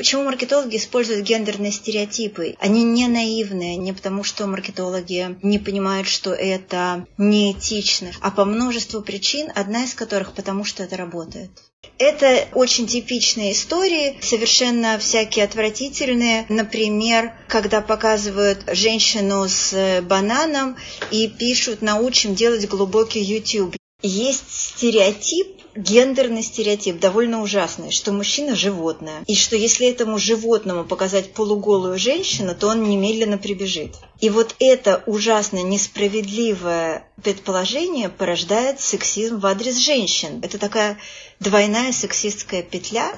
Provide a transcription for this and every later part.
Почему маркетологи используют гендерные стереотипы? Они не наивные, не потому что маркетологи не понимают, что это неэтично, а по множеству причин, одна из которых потому что это работает. Это очень типичные истории, совершенно всякие отвратительные. Например, когда показывают женщину с бананом и пишут «научим делать глубокий YouTube». Есть стереотип, гендерный стереотип довольно ужасный, что мужчина – животное. И что если этому животному показать полуголую женщину, то он немедленно прибежит. И вот это ужасно несправедливое предположение порождает сексизм в адрес женщин. Это такая двойная сексистская петля,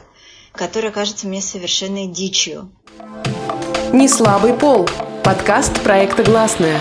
которая кажется мне совершенной дичью. Не слабый пол. Подкаст проекта «Гласная».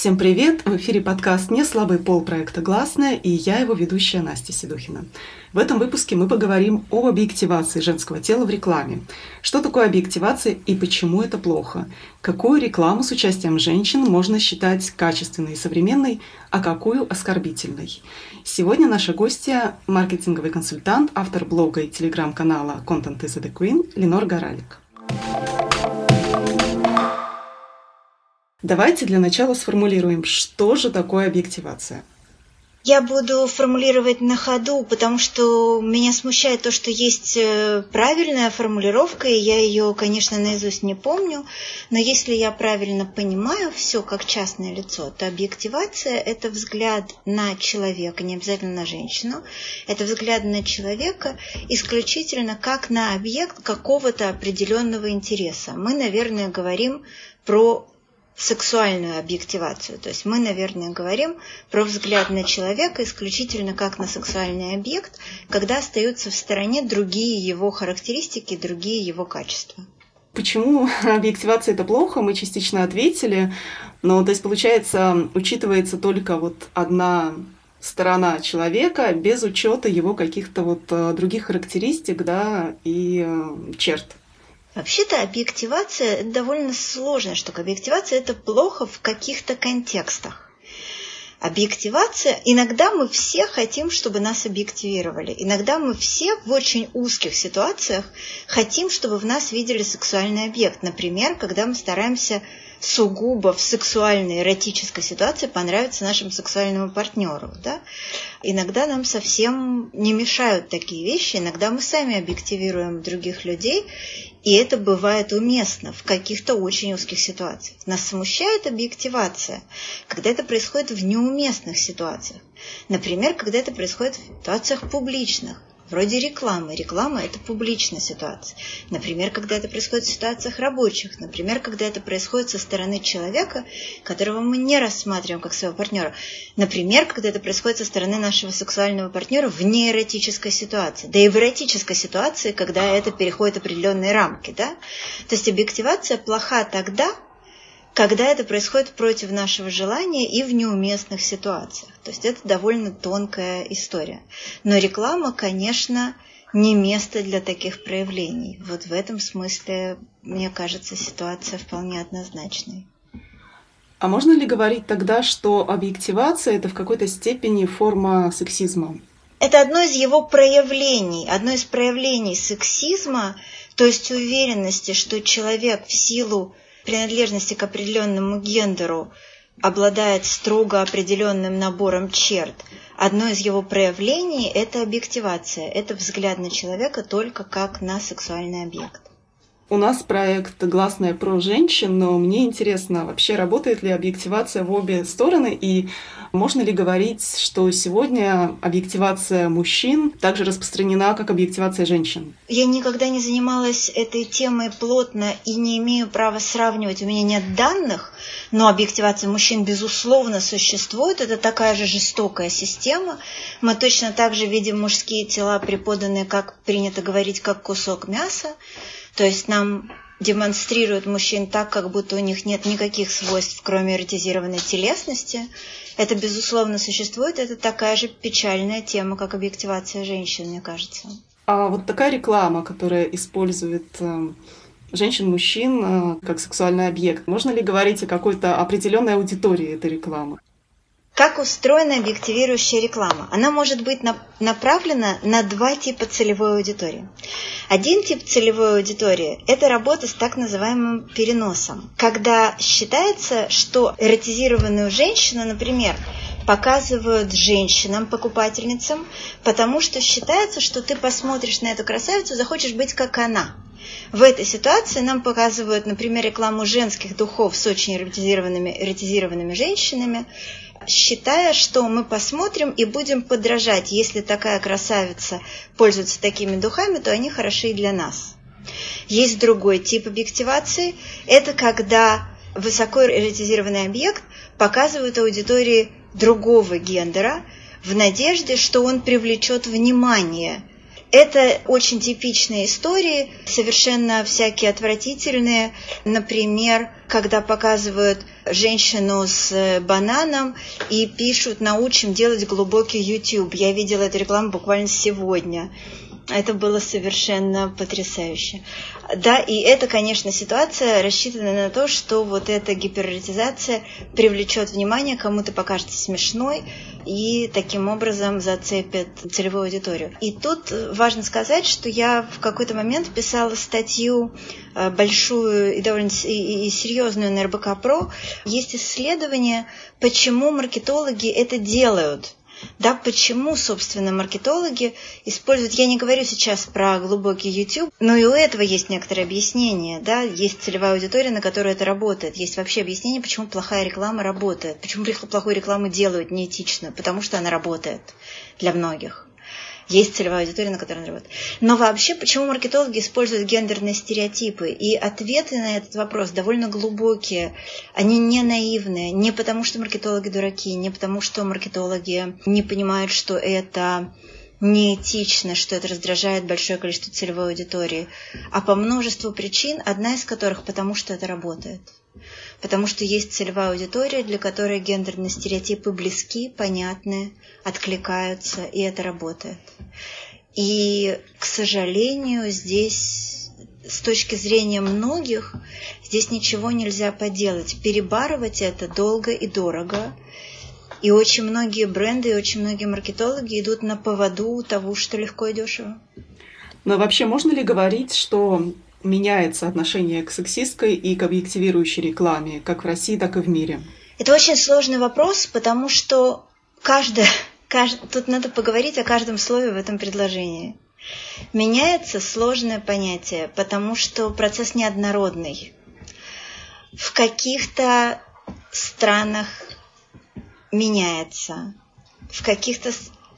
Всем привет! В эфире подкаст «Не слабый пол» проекта «Гласная» и я его ведущая Настя Седухина. В этом выпуске мы поговорим об объективации женского тела в рекламе. Что такое объективация и почему это плохо? Какую рекламу с участием женщин можно считать качественной и современной, а какую оскорбительной? Сегодня наша гостья – маркетинговый консультант, автор блога и телеграм-канала «Content is the Queen» Ленор Горалик. Давайте для начала сформулируем, что же такое объективация. Я буду формулировать на ходу, потому что меня смущает то, что есть э, правильная формулировка, и я ее, конечно, наизусть не помню, но если я правильно понимаю все как частное лицо, то объективация – это взгляд на человека, не обязательно на женщину, это взгляд на человека исключительно как на объект какого-то определенного интереса. Мы, наверное, говорим про сексуальную объективацию. То есть мы, наверное, говорим про взгляд на человека исключительно как на сексуальный объект, когда остаются в стороне другие его характеристики, другие его качества. Почему объективация это плохо, мы частично ответили. Но то есть получается, учитывается только вот одна сторона человека без учета его каких-то вот э, других характеристик, да, и э, черт. Вообще-то объективация – это довольно сложная штука. Объективация – это плохо в каких-то контекстах. Объективация, иногда мы все хотим, чтобы нас объективировали. Иногда мы все в очень узких ситуациях хотим, чтобы в нас видели сексуальный объект. Например, когда мы стараемся сугубо в сексуальной, эротической ситуации понравиться нашему сексуальному партнеру. Да? Иногда нам совсем не мешают такие вещи, иногда мы сами объективируем других людей, и это бывает уместно в каких-то очень узких ситуациях. Нас смущает объективация, когда это происходит в неуместных ситуациях. Например, когда это происходит в ситуациях публичных вроде рекламы. Реклама – это публичная ситуация. Например, когда это происходит в ситуациях рабочих. Например, когда это происходит со стороны человека, которого мы не рассматриваем как своего партнера. Например, когда это происходит со стороны нашего сексуального партнера в неэротической ситуации. Да и в эротической ситуации, когда это переходит определенные рамки. Да? То есть объективация плоха тогда, когда это происходит против нашего желания и в неуместных ситуациях. То есть это довольно тонкая история. Но реклама, конечно, не место для таких проявлений. Вот в этом смысле, мне кажется, ситуация вполне однозначной. А можно ли говорить тогда, что объективация это в какой-то степени форма сексизма? Это одно из его проявлений, одно из проявлений сексизма, то есть уверенности, что человек в силу принадлежности к определенному гендеру обладает строго определенным набором черт. Одно из его проявлений – это объективация, это взгляд на человека только как на сексуальный объект. У нас проект «Гласная про женщин», но мне интересно, вообще работает ли объективация в обе стороны, и можно ли говорить, что сегодня объективация мужчин также распространена, как объективация женщин? Я никогда не занималась этой темой плотно и не имею права сравнивать. У меня нет данных, но объективация мужчин, безусловно, существует. Это такая же жестокая система. Мы точно так же видим мужские тела, преподанные, как принято говорить, как кусок мяса. То есть нам демонстрируют мужчин так, как будто у них нет никаких свойств, кроме эротизированной телесности. Это, безусловно, существует. Это такая же печальная тема, как объективация женщин, мне кажется. А вот такая реклама, которая использует э, женщин-мужчин э, как сексуальный объект, можно ли говорить о какой-то определенной аудитории этой рекламы? Как устроена объективирующая реклама? Она может быть направлена на два типа целевой аудитории. Один тип целевой аудитории – это работа с так называемым переносом, когда считается, что эротизированную женщину, например, показывают женщинам, покупательницам, потому что считается, что ты посмотришь на эту красавицу, захочешь быть как она. В этой ситуации нам показывают, например, рекламу женских духов с очень эротизированными, эротизированными женщинами, считая, что мы посмотрим и будем подражать. Если такая красавица пользуется такими духами, то они хороши и для нас. Есть другой тип объективации. Это когда высокоэротизированный объект показывает аудитории другого гендера в надежде, что он привлечет внимание это очень типичные истории, совершенно всякие отвратительные. Например, когда показывают женщину с бананом и пишут «научим делать глубокий YouTube». Я видела эту рекламу буквально сегодня. Это было совершенно потрясающе. Да, и это, конечно, ситуация рассчитана на то, что вот эта гиперротизация привлечет внимание, кому-то покажется смешной и таким образом зацепит целевую аудиторию. И тут важно сказать, что я в какой-то момент писала статью э, большую и довольно и серьезную на РБК Про. Есть исследование, почему маркетологи это делают – да, почему, собственно, маркетологи используют, я не говорю сейчас про глубокий YouTube, но и у этого есть некоторые объяснения, да, есть целевая аудитория, на которую это работает, есть вообще объяснение, почему плохая реклама работает, почему плохую рекламу делают неэтично, потому что она работает для многих есть целевая аудитория, на которой он работает. Но вообще, почему маркетологи используют гендерные стереотипы? И ответы на этот вопрос довольно глубокие. Они не наивные. Не потому, что маркетологи дураки, не потому, что маркетологи не понимают, что это неэтично, что это раздражает большое количество целевой аудитории, а по множеству причин, одна из которых потому, что это работает. Потому что есть целевая аудитория, для которой гендерные стереотипы близки, понятны, откликаются, и это работает. И, к сожалению, здесь с точки зрения многих, здесь ничего нельзя поделать. Перебарывать это долго и дорого. И очень многие бренды и очень многие маркетологи идут на поводу того, что легко и дешево. Но вообще можно ли говорить, что меняется отношение к сексистской и к объективирующей рекламе, как в России, так и в мире? Это очень сложный вопрос, потому что каждая, кажд... тут надо поговорить о каждом слове в этом предложении. Меняется сложное понятие, потому что процесс неоднородный. В каких-то странах меняется. В каких-то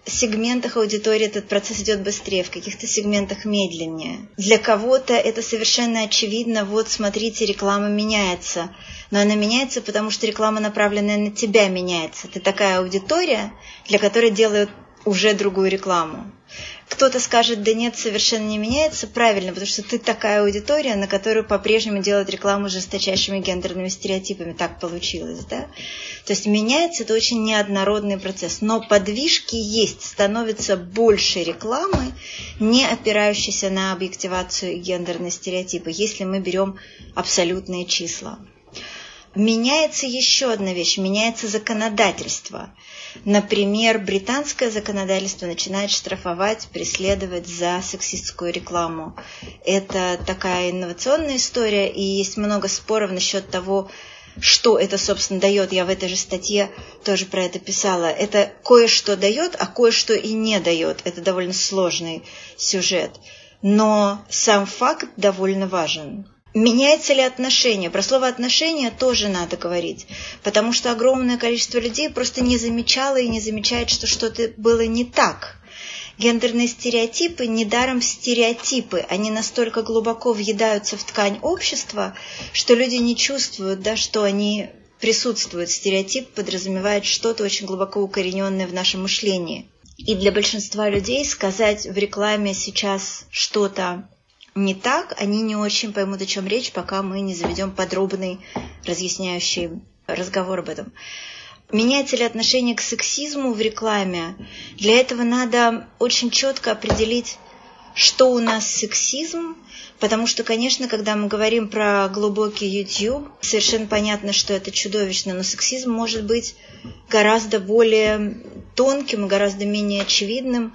сегментах аудитории этот процесс идет быстрее, в каких-то сегментах медленнее. Для кого-то это совершенно очевидно, вот смотрите, реклама меняется. Но она меняется, потому что реклама, направленная на тебя, меняется. Ты такая аудитория, для которой делают уже другую рекламу. Кто-то скажет, да нет, совершенно не меняется. Правильно, потому что ты такая аудитория, на которую по-прежнему делают рекламу с жесточайшими гендерными стереотипами. Так получилось, да? То есть меняется это очень неоднородный процесс. Но подвижки есть, становится больше рекламы, не опирающейся на объективацию и гендерные стереотипы, если мы берем абсолютные числа. Меняется еще одна вещь, меняется законодательство. Например, британское законодательство начинает штрафовать, преследовать за сексистскую рекламу. Это такая инновационная история, и есть много споров насчет того, что это, собственно, дает. Я в этой же статье тоже про это писала. Это кое-что дает, а кое-что и не дает. Это довольно сложный сюжет. Но сам факт довольно важен. Меняется ли отношение? Про слово отношения тоже надо говорить, потому что огромное количество людей просто не замечало и не замечает, что что-то было не так. Гендерные стереотипы недаром стереотипы, они настолько глубоко въедаются в ткань общества, что люди не чувствуют, да, что они присутствуют. Стереотип подразумевает что-то очень глубоко укорененное в нашем мышлении. И для большинства людей сказать в рекламе сейчас что-то не так, они не очень поймут, о чем речь, пока мы не заведем подробный разъясняющий разговор об этом. Меняется ли отношение к сексизму в рекламе? Для этого надо очень четко определить, что у нас сексизм, потому что, конечно, когда мы говорим про глубокий YouTube, совершенно понятно, что это чудовищно, но сексизм может быть гораздо более тонким, гораздо менее очевидным,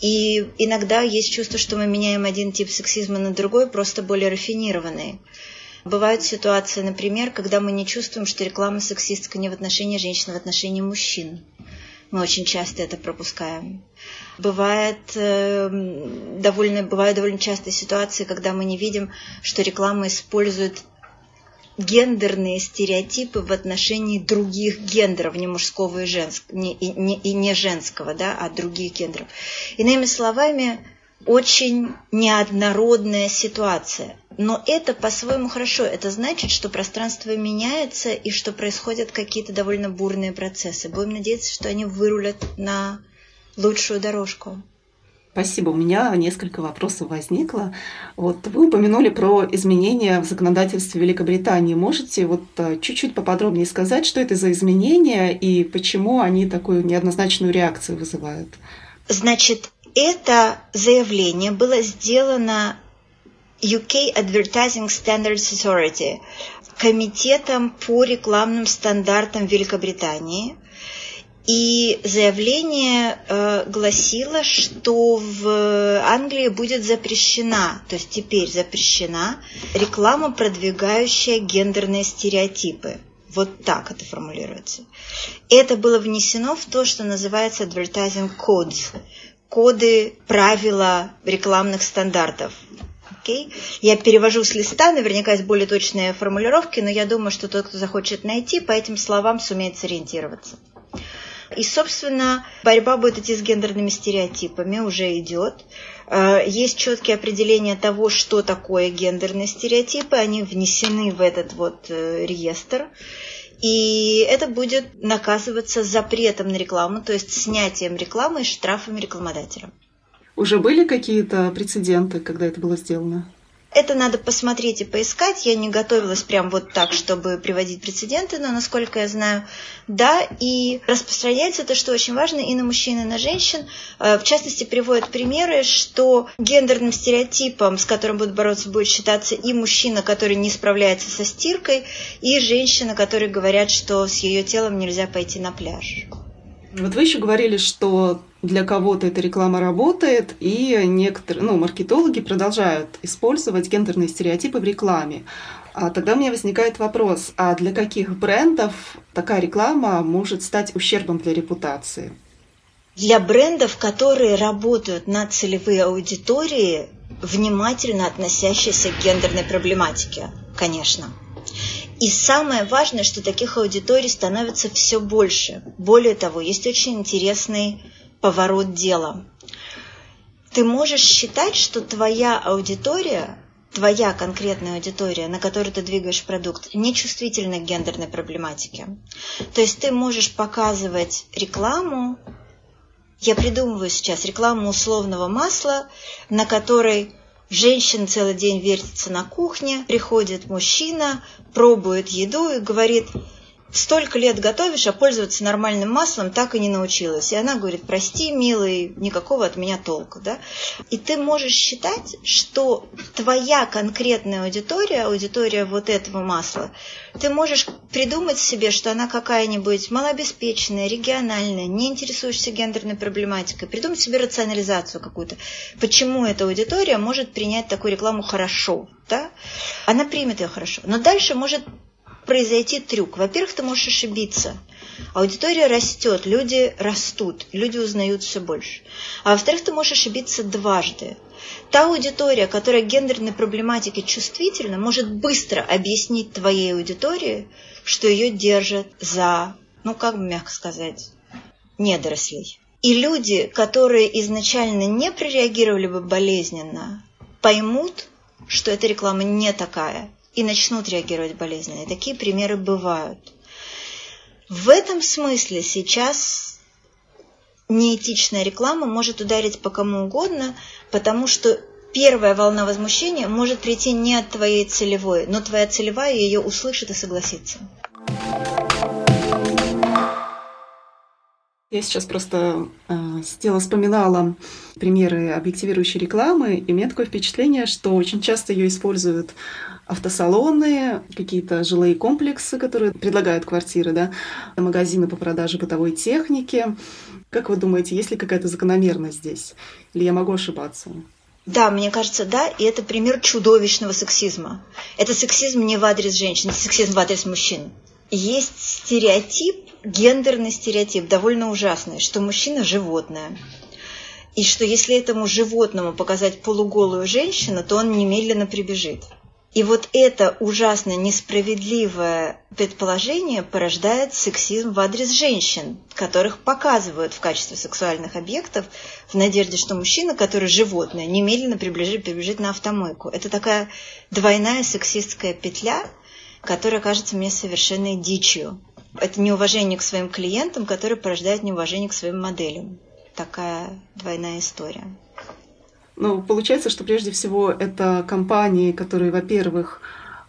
и иногда есть чувство, что мы меняем один тип сексизма на другой, просто более рафинированный. Бывают ситуации, например, когда мы не чувствуем, что реклама сексистская не в отношении женщин, а в отношении мужчин. Мы очень часто это пропускаем. Бывает, э, довольно, бывают довольно частые ситуации, когда мы не видим, что реклама использует гендерные стереотипы в отношении других гендеров, не мужского и женского, не, и, не, и не женского, да, а других гендеров. Иными словами, очень неоднородная ситуация. Но это по-своему хорошо. Это значит, что пространство меняется и что происходят какие-то довольно бурные процессы. Будем надеяться, что они вырулят на лучшую дорожку. Спасибо. У меня несколько вопросов возникло. Вот вы упомянули про изменения в законодательстве Великобритании. Можете вот э, чуть-чуть поподробнее сказать, что это за изменения и почему они такую неоднозначную реакцию вызывают? Значит, это заявление было сделано UK Advertising Standards Authority, комитетом по рекламным стандартам Великобритании – и заявление э, гласило, что в Англии будет запрещена, то есть теперь запрещена реклама, продвигающая гендерные стереотипы. Вот так это формулируется. Это было внесено в то, что называется advertising codes, коды, правила рекламных стандартов. Okay? Я перевожу с листа, наверняка есть более точные формулировки, но я думаю, что тот, кто захочет найти, по этим словам сумеет сориентироваться. И, собственно, борьба будет идти с гендерными стереотипами, уже идет. Э, есть четкие определения того, что такое гендерные стереотипы, они внесены в этот вот э, реестр. И это будет наказываться запретом на рекламу, то есть снятием рекламы и штрафами рекламодателя. Уже были какие-то прецеденты, когда это было сделано? Это надо посмотреть и поискать. Я не готовилась прям вот так, чтобы приводить прецеденты, но, насколько я знаю, да. И распространяется это, что очень важно, и на мужчин, и на женщин. Э, в частности, приводят примеры, что гендерным стереотипом, с которым будут бороться, будет считаться и мужчина, который не справляется со стиркой, и женщина, которые говорят, что с ее телом нельзя пойти на пляж. Вот вы еще говорили, что для кого-то эта реклама работает, и некоторые, ну, маркетологи продолжают использовать гендерные стереотипы в рекламе. А тогда у меня возникает вопрос, а для каких брендов такая реклама может стать ущербом для репутации? Для брендов, которые работают на целевые аудитории, внимательно относящиеся к гендерной проблематике, конечно. И самое важное, что таких аудиторий становится все больше. Более того, есть очень интересный поворот дела. Ты можешь считать, что твоя аудитория, твоя конкретная аудитория, на которую ты двигаешь продукт, не чувствительна к гендерной проблематике. То есть ты можешь показывать рекламу, я придумываю сейчас рекламу условного масла, на которой женщина целый день вертится на кухне, приходит мужчина, пробует еду и говорит – столько лет готовишь, а пользоваться нормальным маслом так и не научилась. И она говорит, прости, милый, никакого от меня толка. Да? И ты можешь считать, что твоя конкретная аудитория, аудитория вот этого масла, ты можешь придумать себе, что она какая-нибудь малообеспеченная, региональная, не интересуешься гендерной проблематикой, придумать себе рационализацию какую-то. Почему эта аудитория может принять такую рекламу хорошо? Да? Она примет ее хорошо. Но дальше может произойти трюк. Во-первых, ты можешь ошибиться. Аудитория растет, люди растут, люди узнают все больше. А во-вторых, ты можешь ошибиться дважды. Та аудитория, которая гендерной проблематике чувствительна, может быстро объяснить твоей аудитории, что ее держат за, ну как бы мягко сказать, недорослей. И люди, которые изначально не прореагировали бы болезненно, поймут, что эта реклама не такая, и начнут реагировать болезненно. И такие примеры бывают. В этом смысле сейчас неэтичная реклама может ударить по кому угодно, потому что первая волна возмущения может прийти не от твоей целевой, но твоя целевая ее услышит и согласится. Я сейчас просто э, сидела, вспоминала примеры объективирующей рекламы, и у меня такое впечатление, что очень часто ее используют автосалоны, какие-то жилые комплексы, которые предлагают квартиры, да, магазины по продаже бытовой техники. Как вы думаете, есть ли какая-то закономерность здесь? Или я могу ошибаться? Да, мне кажется, да, и это пример чудовищного сексизма. Это сексизм не в адрес женщин, это сексизм в адрес мужчин. Есть стереотип, гендерный стереотип, довольно ужасный, что мужчина – животное. И что если этому животному показать полуголую женщину, то он немедленно прибежит. И вот это ужасно несправедливое предположение порождает сексизм в адрес женщин, которых показывают в качестве сексуальных объектов в надежде, что мужчина, который животное, немедленно приближит, прибежит на автомойку. Это такая двойная сексистская петля, которая кажется мне совершенной дичью. Это неуважение к своим клиентам, которое порождает неуважение к своим моделям. Такая двойная история. Ну, получается, что прежде всего это компании, которые, во-первых,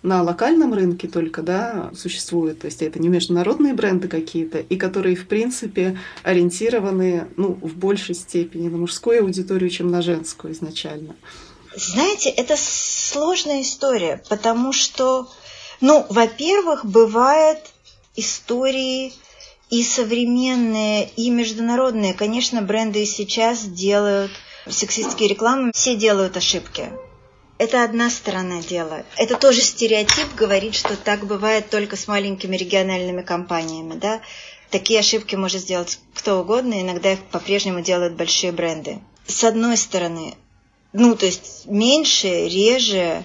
на локальном рынке только да, существуют, то есть это не международные бренды какие-то, и которые, в принципе, ориентированы ну, в большей степени на мужскую аудиторию, чем на женскую изначально. Знаете, это сложная история, потому что, ну, во-первых, бывает истории и современные, и международные. Конечно, бренды сейчас делают сексистские рекламы, все делают ошибки. Это одна сторона дела. Это тоже стереотип говорит, что так бывает только с маленькими региональными компаниями. Да? Такие ошибки может сделать кто угодно, иногда их по-прежнему делают большие бренды. С одной стороны, ну, то есть меньше, реже,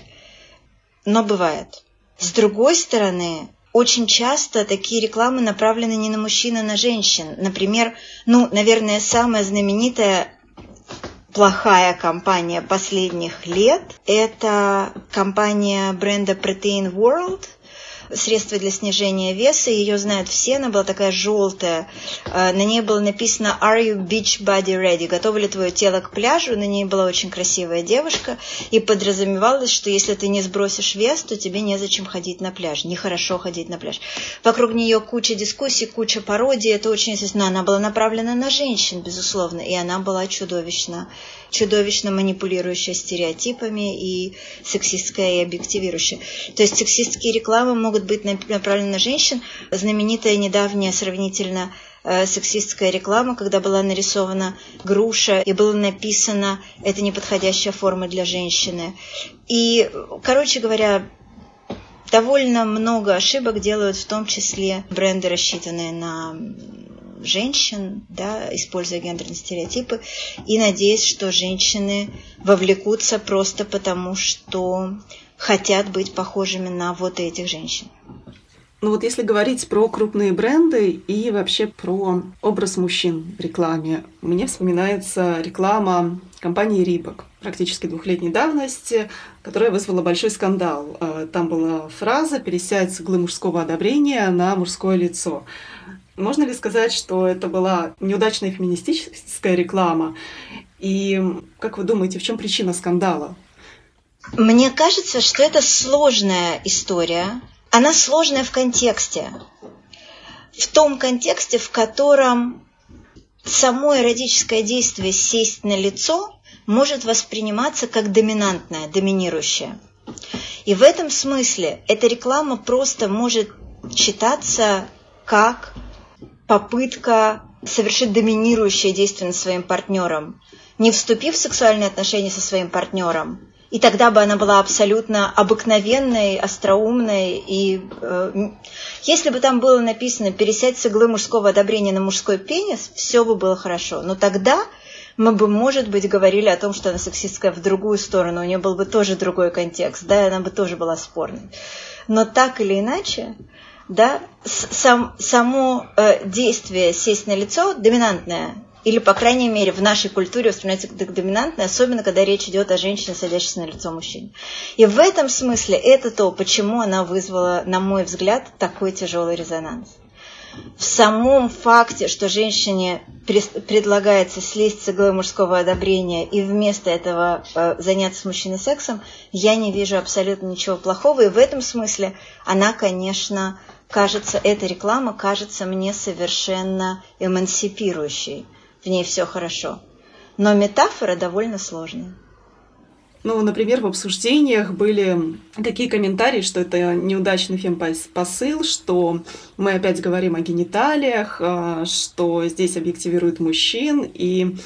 но бывает. С другой стороны, очень часто такие рекламы направлены не на мужчин, а на женщин. Например, ну, наверное, самая знаменитая плохая компания последних лет – это компания бренда Protein World – средство для снижения веса, ее знают все, она была такая желтая, э, на ней было написано «Are you beach body ready?» «Готово ли твое тело к пляжу?» На ней была очень красивая девушка, и подразумевалось, что если ты не сбросишь вес, то тебе незачем ходить на пляж, нехорошо ходить на пляж. Вокруг нее куча дискуссий, куча пародий, это очень естественно. Она была направлена на женщин, безусловно, и она была чудовищна чудовищно манипулирующая стереотипами и сексистская и объективирующая. То есть сексистские рекламы могут быть направлены на женщин. Знаменитая недавняя сравнительно э, сексистская реклама, когда была нарисована груша и было написано «это неподходящая форма для женщины». И, короче говоря, довольно много ошибок делают в том числе бренды, рассчитанные на женщин, да, используя гендерные стереотипы, и надеясь, что женщины вовлекутся просто потому, что хотят быть похожими на вот этих женщин. Ну вот если говорить про крупные бренды и вообще про образ мужчин в рекламе, мне вспоминается реклама компании Рибок практически двухлетней давности, которая вызвала большой скандал. Э, там была фраза «пересядь с мужского одобрения на мужское лицо». Можно ли сказать, что это была неудачная феминистическая реклама? И как вы думаете, в чем причина скандала? Мне кажется, что это сложная история. Она сложная в контексте. В том контексте, в котором само эротическое действие сесть на лицо может восприниматься как доминантное, доминирующее. И в этом смысле эта реклама просто может читаться как попытка совершить доминирующее действие над своим партнером, не вступив в сексуальные отношения со своим партнером. И тогда бы она была абсолютно обыкновенной, остроумной. И э, если бы там было написано «пересядь с иглы мужского одобрения на мужской пенис», все бы было хорошо. Но тогда мы бы, может быть, говорили о том, что она сексистская в другую сторону, у нее был бы тоже другой контекст, да, и она бы тоже была спорной. Но так или иначе, да, сам, само э, действие сесть на лицо доминантное, или, по крайней мере, в нашей культуре воспринимается как доминантное, особенно когда речь идет о женщине, садящейся на лицо мужчине. И в этом смысле это то, почему она вызвала, на мой взгляд, такой тяжелый резонанс. В самом факте, что женщине предлагается слезть с иглы мужского одобрения и вместо этого э, заняться с мужчиной сексом, я не вижу абсолютно ничего плохого. И в этом смысле она, конечно, кажется, эта реклама кажется мне совершенно эмансипирующей. В ней все хорошо. Но метафора довольно сложная. Ну, например, в обсуждениях были такие комментарии, что это неудачный фемпосыл, что мы опять говорим о гениталиях, а, что здесь объективируют мужчин, и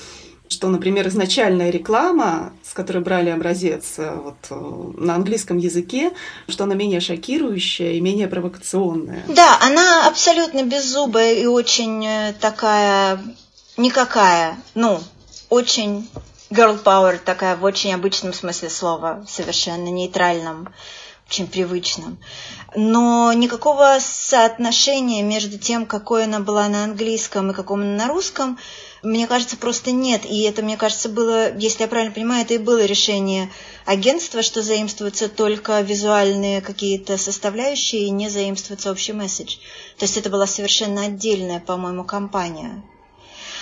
что, например, изначальная реклама, с которой брали образец э, вот, э, на английском языке, что она менее шокирующая и менее провокационная. Да, она абсолютно беззубая и очень э, такая никакая, ну, очень girl power такая в очень обычном смысле слова, совершенно нейтральном, очень привычном. Но никакого соотношения между тем, какой она была на английском и каком она на русском, мне кажется, просто нет. И это, мне кажется, было, если я правильно понимаю, это и было решение агентства, что заимствуются только визуальные какие-то составляющие и не заимствуется общий месседж. То есть это была совершенно отдельная, по-моему, компания.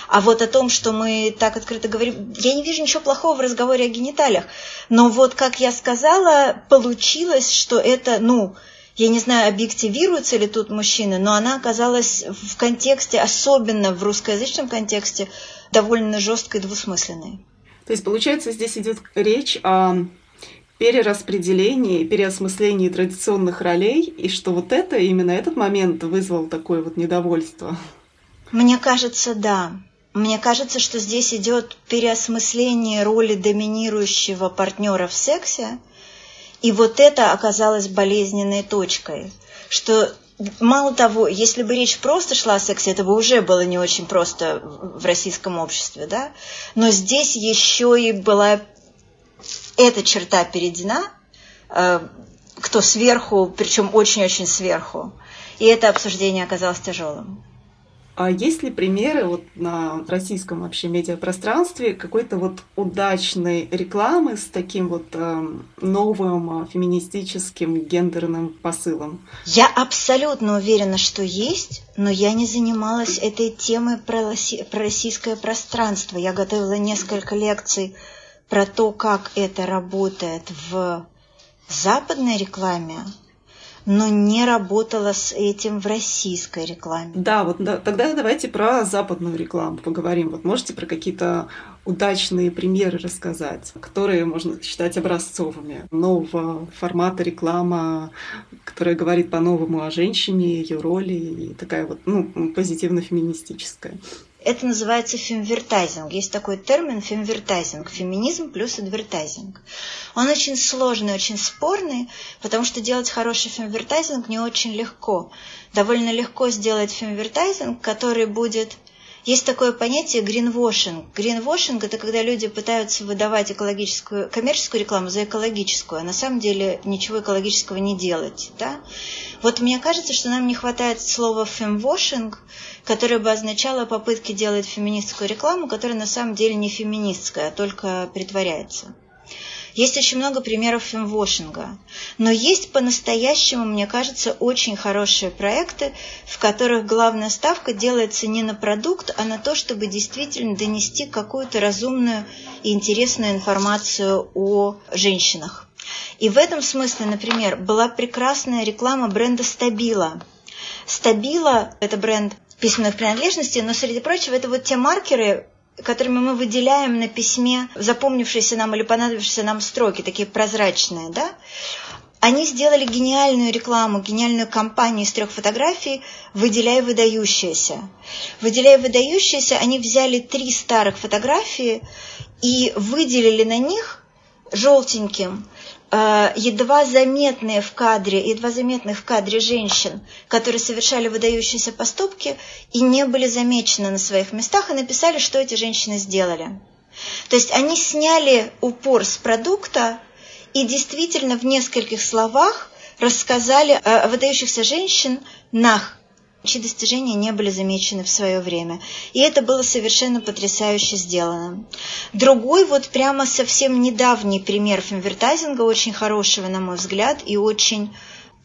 А вот о том, что мы так открыто говорим, я не вижу ничего плохого в разговоре о гениталиях. Но вот, как я сказала, получилось, что это, ну, я не знаю, объективируются ли тут мужчины, но она оказалась в контексте, особенно в русскоязычном контексте, довольно жесткой и двусмысленной. То есть, получается, здесь идет речь о перераспределении, переосмыслении традиционных ролей, и что вот это, именно этот момент вызвал такое вот недовольство. Мне кажется, да. Мне кажется, что здесь идет переосмысление роли доминирующего партнера в сексе, и вот это оказалось болезненной точкой, что мало того, если бы речь просто шла о сексе, это бы уже было не очень просто в российском обществе, да, но здесь еще и была эта черта передена, э, кто сверху, причем очень-очень сверху, и это обсуждение оказалось тяжелым. А есть ли примеры вот на российском вообще медиапространстве какой-то вот удачной рекламы с таким вот э, новым феминистическим гендерным посылом? Я абсолютно уверена, что есть, но я не занималась этой темой про, про российское пространство. Я готовила несколько лекций про то, как это работает в западной рекламе, но не работала с этим в российской рекламе. Да, вот да, тогда давайте про западную рекламу поговорим. Вот можете про какие-то удачные примеры рассказать, которые можно считать образцовыми нового формата реклама, которая говорит по-новому о женщине, ее роли и такая вот ну, позитивно-феминистическая. Это называется фемвертайзинг. Есть такой термин фемвертайзинг. Феминизм плюс адвертайзинг. Он очень сложный, очень спорный, потому что делать хороший фемвертайзинг не очень легко. Довольно легко сделать фемвертайзинг, который будет есть такое понятие гринвошинг. Гринвошинг – это когда люди пытаются выдавать экологическую, коммерческую рекламу за экологическую, а на самом деле ничего экологического не делать. Да? Вот мне кажется, что нам не хватает слова фемвошинг, которое бы означало попытки делать феминистскую рекламу, которая на самом деле не феминистская, а только притворяется. Есть очень много примеров фемвошинга. Но есть по-настоящему, мне кажется, очень хорошие проекты, в которых главная ставка делается не на продукт, а на то, чтобы действительно донести какую-то разумную и интересную информацию о женщинах. И в этом смысле, например, была прекрасная реклама бренда «Стабила». «Стабила» – это бренд письменных принадлежностей, но, среди прочего, это вот те маркеры, которыми мы выделяем на письме запомнившиеся нам или понадобившиеся нам строки, такие прозрачные, да, они сделали гениальную рекламу, гениальную кампанию из трех фотографий «Выделяй выдающиеся». «Выделяй выдающиеся» они взяли три старых фотографии и выделили на них желтеньким едва заметные в кадре, едва заметных в кадре женщин, которые совершали выдающиеся поступки и не были замечены на своих местах, и написали, что эти женщины сделали. То есть они сняли упор с продукта и действительно в нескольких словах рассказали о выдающихся женщинах, чьи достижения не были замечены в свое время. И это было совершенно потрясающе сделано. Другой вот прямо совсем недавний пример фемвертайзинга, очень хорошего, на мой взгляд, и очень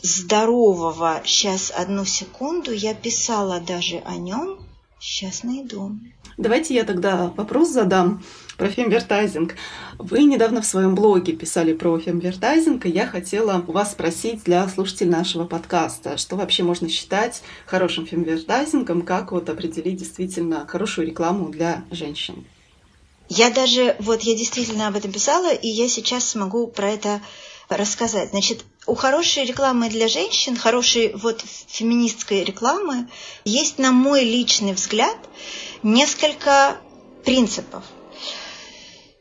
здорового. Сейчас, одну секунду, я писала даже о нем. Сейчас найду. Давайте я тогда вопрос задам про фемвертайзинг. Вы недавно в своем блоге писали про фемвертайзинг, и я хотела вас спросить для слушателей нашего подкаста, что вообще можно считать хорошим фемвертайзингом, как вот определить действительно хорошую рекламу для женщин. Я даже, вот я действительно об этом писала, и я сейчас смогу про это рассказать. Значит, у хорошей рекламы для женщин, хорошей вот феминистской рекламы есть, на мой личный взгляд, несколько принципов.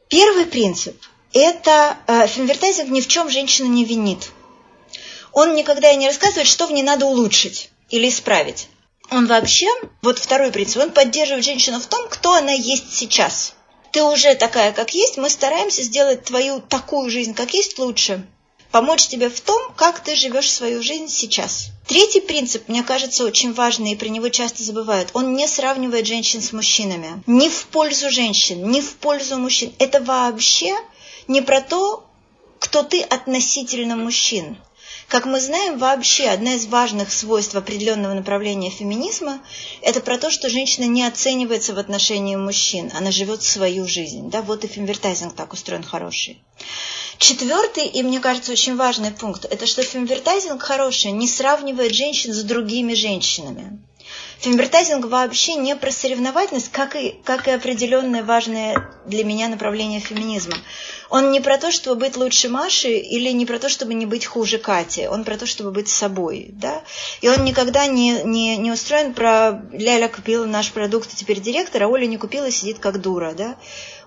Первый принцип – это э, фемвертайзинг ни в чем женщину не винит. Он никогда и не рассказывает, что в ней надо улучшить или исправить. Он вообще, вот второй принцип, он поддерживает женщину в том, кто она есть сейчас. Ты уже такая, как есть, мы стараемся сделать твою такую жизнь, как есть, лучше помочь тебе в том, как ты живешь свою жизнь сейчас. Третий принцип, мне кажется, очень важный, и про него часто забывают. Он не сравнивает женщин с мужчинами. Ни в пользу женщин, ни в пользу мужчин. Это вообще не про то, кто ты относительно мужчин. Как мы знаем, вообще одна из важных свойств определенного направления феминизма – это про то, что женщина не оценивается в отношении мужчин, она живет свою жизнь. Да, вот и фемвертайзинг так устроен хороший. Четвертый, и мне кажется, очень важный пункт, это что фемвертайзинг хороший не сравнивает женщин с другими женщинами. Фемвертайзинг вообще не про соревновательность, как и, как и определенное важное для меня направление феминизма. Он не про то, чтобы быть лучше Маши или не про то, чтобы не быть хуже Кати. Он про то, чтобы быть собой. Да? И он никогда не, не, не устроен про Ляля купила наш продукт, теперь директор, а Оля не купила, сидит как дура. Да?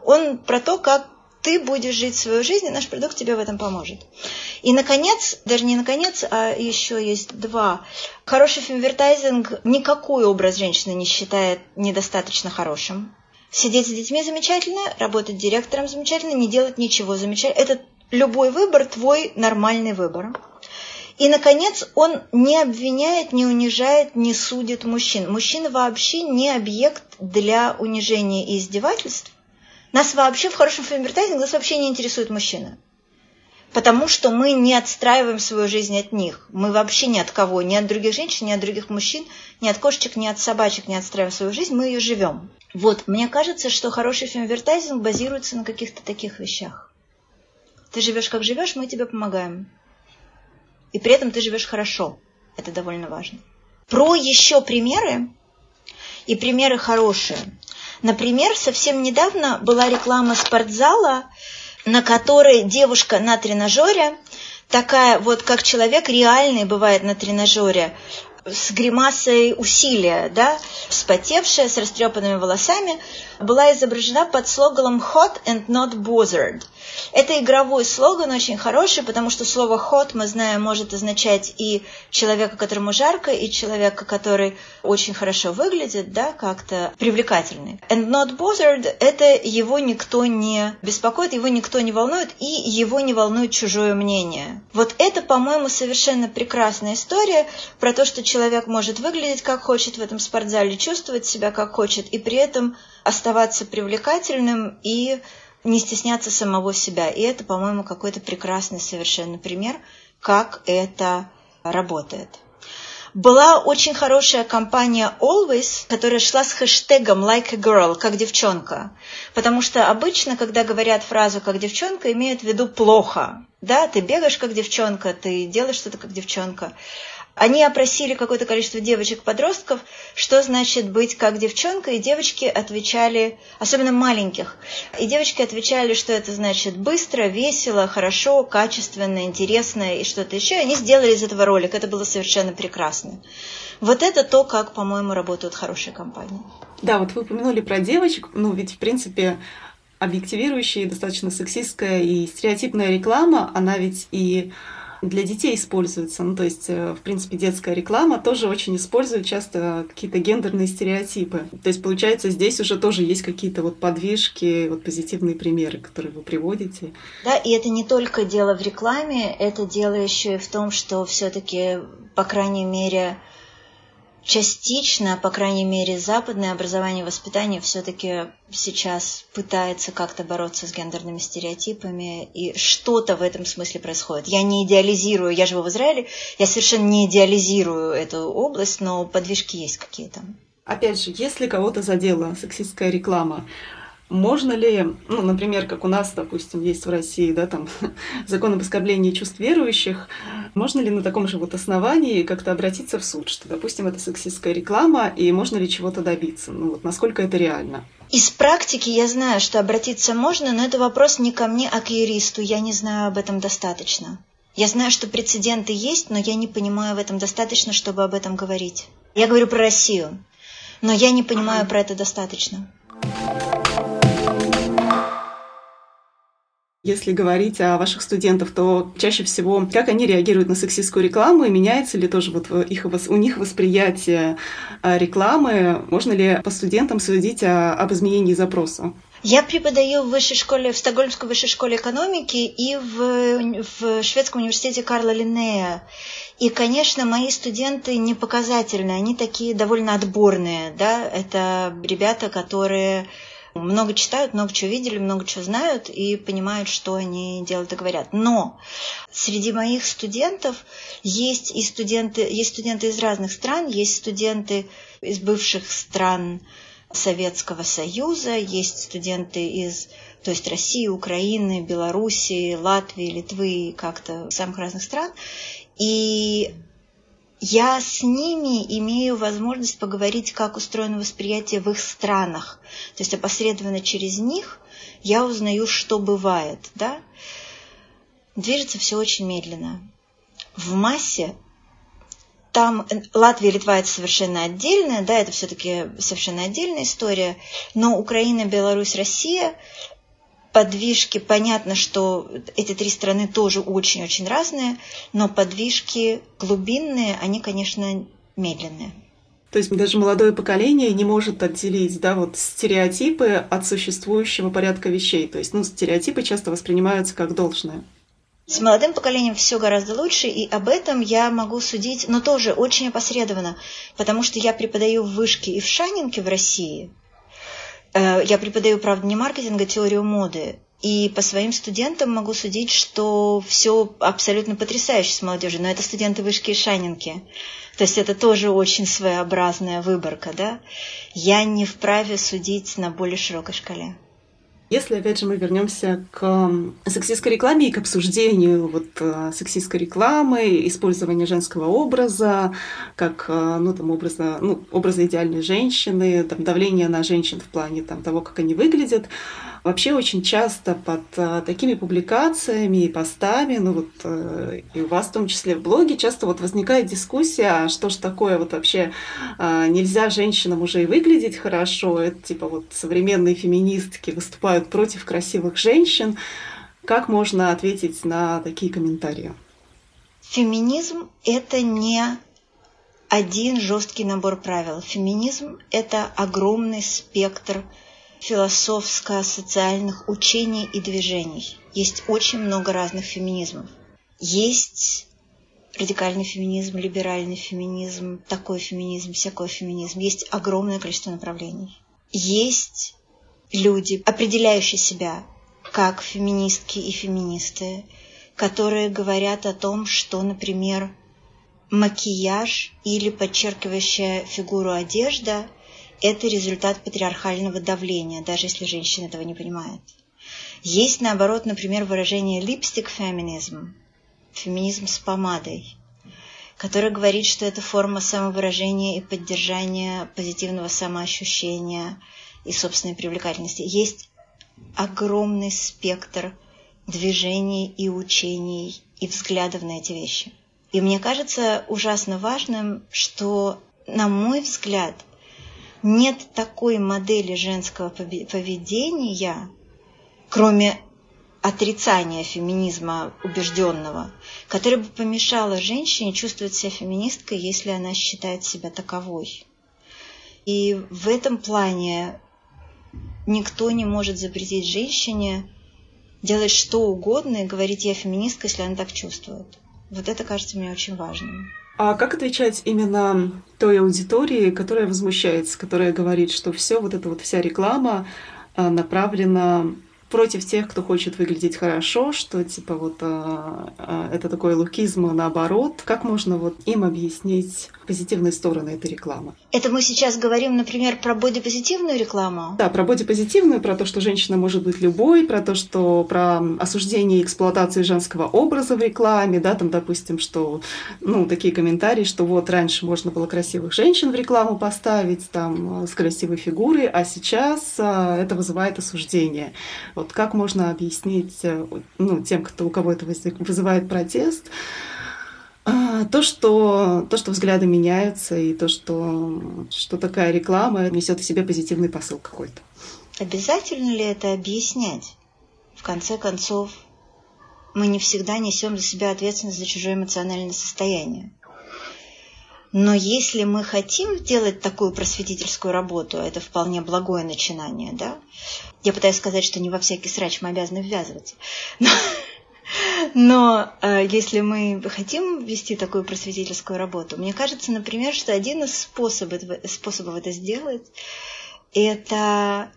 Он про то, как ты будешь жить свою жизнь, и наш продукт тебе в этом поможет. И, наконец, даже не наконец, а еще есть два. Хороший фемвертайзинг никакой образ женщины не считает недостаточно хорошим. Сидеть с детьми замечательно, работать директором замечательно, не делать ничего замечательно. Это любой выбор твой нормальный выбор. И, наконец, он не обвиняет, не унижает, не судит мужчин. Мужчина вообще не объект для унижения и издевательств. Нас вообще в хорошем фемвертайзинге нас вообще не интересует мужчина. Потому что мы не отстраиваем свою жизнь от них. Мы вообще ни от кого, ни от других женщин, ни от других мужчин, ни от кошечек, ни от собачек не отстраиваем свою жизнь, мы ее живем. Вот, мне кажется, что хороший фемвертайзинг базируется на каких-то таких вещах. Ты живешь как живешь, мы тебе помогаем. И при этом ты живешь хорошо. Это довольно важно. Про еще примеры, и примеры хорошие. Например, совсем недавно была реклама спортзала, на которой девушка на тренажере, такая вот как человек реальный бывает на тренажере, с гримасой усилия, да, вспотевшая, с растрепанными волосами, была изображена под слоганом «Hot and not bothered». Это игровой слоган очень хороший, потому что слово hot, мы знаем, может означать и человека, которому жарко, и человека, который очень хорошо выглядит, да, как-то привлекательный. And not bothered – это его никто не беспокоит, его никто не волнует, и его не волнует чужое мнение. Вот это, по-моему, совершенно прекрасная история про то, что человек может выглядеть как хочет в этом спортзале, чувствовать себя как хочет, и при этом оставаться привлекательным и не стесняться самого себя. И это, по-моему, какой-то прекрасный совершенно пример, как это работает. Была очень хорошая компания Always, которая шла с хэштегом like a girl, как девчонка. Потому что обычно, когда говорят фразу как девчонка, имеют в виду плохо. Да, ты бегаешь как девчонка, ты делаешь что-то как девчонка. Они опросили какое-то количество девочек-подростков, что значит быть как девчонка, и девочки отвечали, особенно маленьких, и девочки отвечали, что это значит быстро, весело, хорошо, качественно, интересно и что-то еще. И они сделали из этого ролик, это было совершенно прекрасно. Вот это то, как, по-моему, работают хорошие компании. Да, вот вы упомянули про девочек, ну ведь, в принципе, объективирующая, достаточно сексистская и стереотипная реклама, она ведь и для детей используется. Ну, то есть, э, в принципе, детская реклама тоже очень использует часто какие-то гендерные стереотипы. То есть, получается, здесь уже тоже есть какие-то вот подвижки, вот позитивные примеры, которые вы приводите. Да, и это не только дело в рекламе, это дело еще и в том, что все-таки, по крайней мере, частично, по крайней мере, западное образование и воспитание все-таки сейчас пытается как-то бороться с гендерными стереотипами, и что-то в этом смысле происходит. Я не идеализирую, я живу в Израиле, я совершенно не идеализирую эту область, но подвижки есть какие-то. Опять же, если кого-то задела сексистская реклама, можно ли, ну, например, как у нас, допустим, есть в России, да, там, закон об оскорблении чувств верующих, можно ли на таком же вот основании как-то обратиться в суд, что, допустим, это сексистская реклама, и можно ли чего-то добиться? Ну, вот насколько это реально? Из практики я знаю, что обратиться можно, но это вопрос не ко мне, а к юристу. Я не знаю об этом достаточно. Я знаю, что прецеденты есть, но я не понимаю в этом достаточно, чтобы об этом говорить. Я говорю про Россию, но я не понимаю про это достаточно. Если говорить о ваших студентах, то чаще всего как они реагируют на сексистскую рекламу и меняется ли тоже вот их, у них восприятие а, рекламы? Можно ли по студентам судить о, об изменении запроса? Я преподаю в высшей школе, в Стокгольмской высшей школе экономики и в, в шведском университете Карла Линнея. И, конечно, мои студенты не показательные, они такие довольно отборные, да, это ребята, которые много читают, много чего видели, много чего знают и понимают, что они делают и говорят. Но среди моих студентов есть и студенты, есть студенты из разных стран, есть студенты из бывших стран Советского Союза, есть студенты из то есть России, Украины, Белоруссии, Латвии, Литвы, как-то самых разных стран. И я с ними имею возможность поговорить, как устроено восприятие в их странах. То есть опосредованно через них я узнаю, что бывает. Да? Движется все очень медленно. В массе там Латвия и Литва это совершенно отдельная, да, это все-таки совершенно отдельная история, но Украина, Беларусь, Россия подвижки, понятно, что эти три страны тоже очень-очень разные, но подвижки глубинные, они, конечно, медленные. То есть даже молодое поколение не может отделить да, вот стереотипы от существующего порядка вещей. То есть ну, стереотипы часто воспринимаются как должное. С молодым поколением все гораздо лучше, и об этом я могу судить, но тоже очень опосредованно, потому что я преподаю в Вышке и в Шанинке в России – я преподаю, правда, не маркетинг, а теорию моды. И по своим студентам могу судить, что все абсолютно потрясающе с молодежью. Но это студенты вышки и шанинки. То есть это тоже очень своеобразная выборка, да? Я не вправе судить на более широкой шкале. Если, опять же, мы вернемся к сексистской рекламе и к обсуждению вот э, сексистской рекламы, использования женского образа, как э, ну, там, образа, ну, образа идеальной женщины, там, давление на женщин в плане там, того, как они выглядят, Вообще очень часто под а, такими публикациями и постами, ну вот а, и у вас в том числе в блоге, часто вот возникает дискуссия, а что ж такое вот вообще а, нельзя женщинам уже и выглядеть хорошо, это типа вот современные феминистки выступают против красивых женщин. Как можно ответить на такие комментарии? Феминизм – это не один жесткий набор правил. Феминизм – это огромный спектр философско-социальных учений и движений. Есть очень много разных феминизмов. Есть радикальный феминизм, либеральный феминизм, такой феминизм, всякой феминизм. Есть огромное количество направлений. Есть люди, определяющие себя как феминистки и феминисты, которые говорят о том, что, например, макияж или подчеркивающая фигуру одежда – это результат патриархального давления, даже если женщина этого не понимает. Есть, наоборот, например, выражение lipstick feminism, феминизм с помадой, который говорит, что это форма самовыражения и поддержания позитивного самоощущения и собственной привлекательности. Есть огромный спектр движений и учений и взглядов на эти вещи. И мне кажется ужасно важным, что, на мой взгляд, нет такой модели женского поведения, кроме отрицания феминизма убежденного, которая бы помешала женщине чувствовать себя феминисткой, если она считает себя таковой. И в этом плане никто не может запретить женщине делать что угодно и говорить «я феминистка», если она так чувствует. Вот это кажется мне очень важным. А как отвечать именно той аудитории, которая возмущается, которая говорит, что все вот эта вот вся реклама а, направлена против тех, кто хочет выглядеть хорошо, что типа вот а, а, это такой лукизм наоборот. Как можно вот им объяснить позитивные стороны этой рекламы? Это мы сейчас говорим, например, про бодипозитивную рекламу? Да, про бодипозитивную, про то, что женщина может быть любой, про то, что про осуждение и эксплуатацию женского образа в рекламе, да, там, допустим, что, ну, такие комментарии, что вот раньше можно было красивых женщин в рекламу поставить, там, с красивой фигурой, а сейчас а, это вызывает осуждение. Вот как можно объяснить э, ну, тем, кто, у кого это вызывает протест, то, что, то, что взгляды меняются, и то, что, что такая реклама несет в себе позитивный посыл какой-то. Обязательно ли это объяснять? В конце концов, мы не всегда несем за себя ответственность за чужое эмоциональное состояние. Но если мы хотим делать такую просветительскую работу, это вполне благое начинание, да? Я пытаюсь сказать, что не во всякий срач мы обязаны ввязываться. Но, но э, если мы хотим вести такую просветительскую работу, мне кажется, например, что один из способов, способов это сделать, это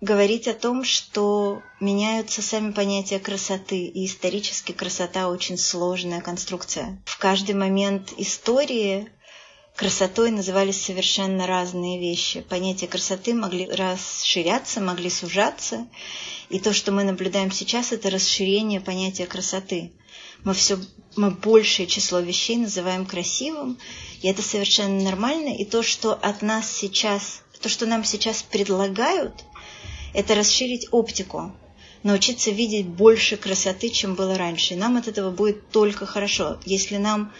говорить о том, что меняются сами понятия красоты, и исторически красота очень сложная конструкция. В каждый момент истории красотой назывались совершенно разные вещи. Понятия красоты могли расширяться, могли сужаться. И то, что мы наблюдаем сейчас, это расширение понятия красоты. Мы все мы большее число вещей называем красивым, и это совершенно нормально. И то, что от нас сейчас, то, что нам сейчас предлагают, это расширить оптику, научиться видеть больше красоты, чем было раньше. И нам от этого будет только хорошо. Если нам,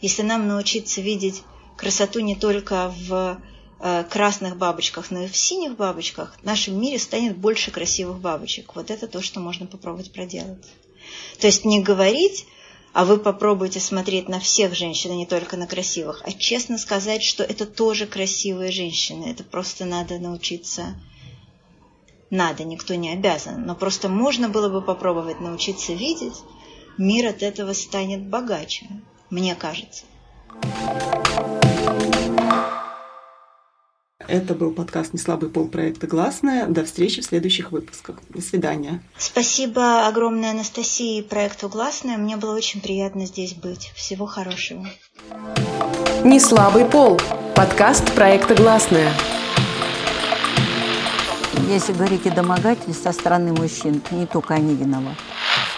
если нам научиться видеть красоту не только в э, красных бабочках, но и в синих бабочках, в нашем мире станет больше красивых бабочек. Вот это то, что можно попробовать проделать. То есть не говорить, а вы попробуйте смотреть на всех женщин, а не только на красивых, а честно сказать, что это тоже красивые женщины. Это просто надо научиться. Надо, никто не обязан. Но просто можно было бы попробовать научиться видеть. Мир от этого станет богаче, мне кажется. Это был подкаст «Неслабый пол» проекта «Гласная». До встречи в следующих выпусках. До свидания. Спасибо огромное Анастасии и проекту «Гласная». Мне было очень приятно здесь быть. Всего хорошего. «Неслабый пол» – подкаст проекта «Гласная». Если говорить о домогательстве со стороны мужчин, не только они виноваты.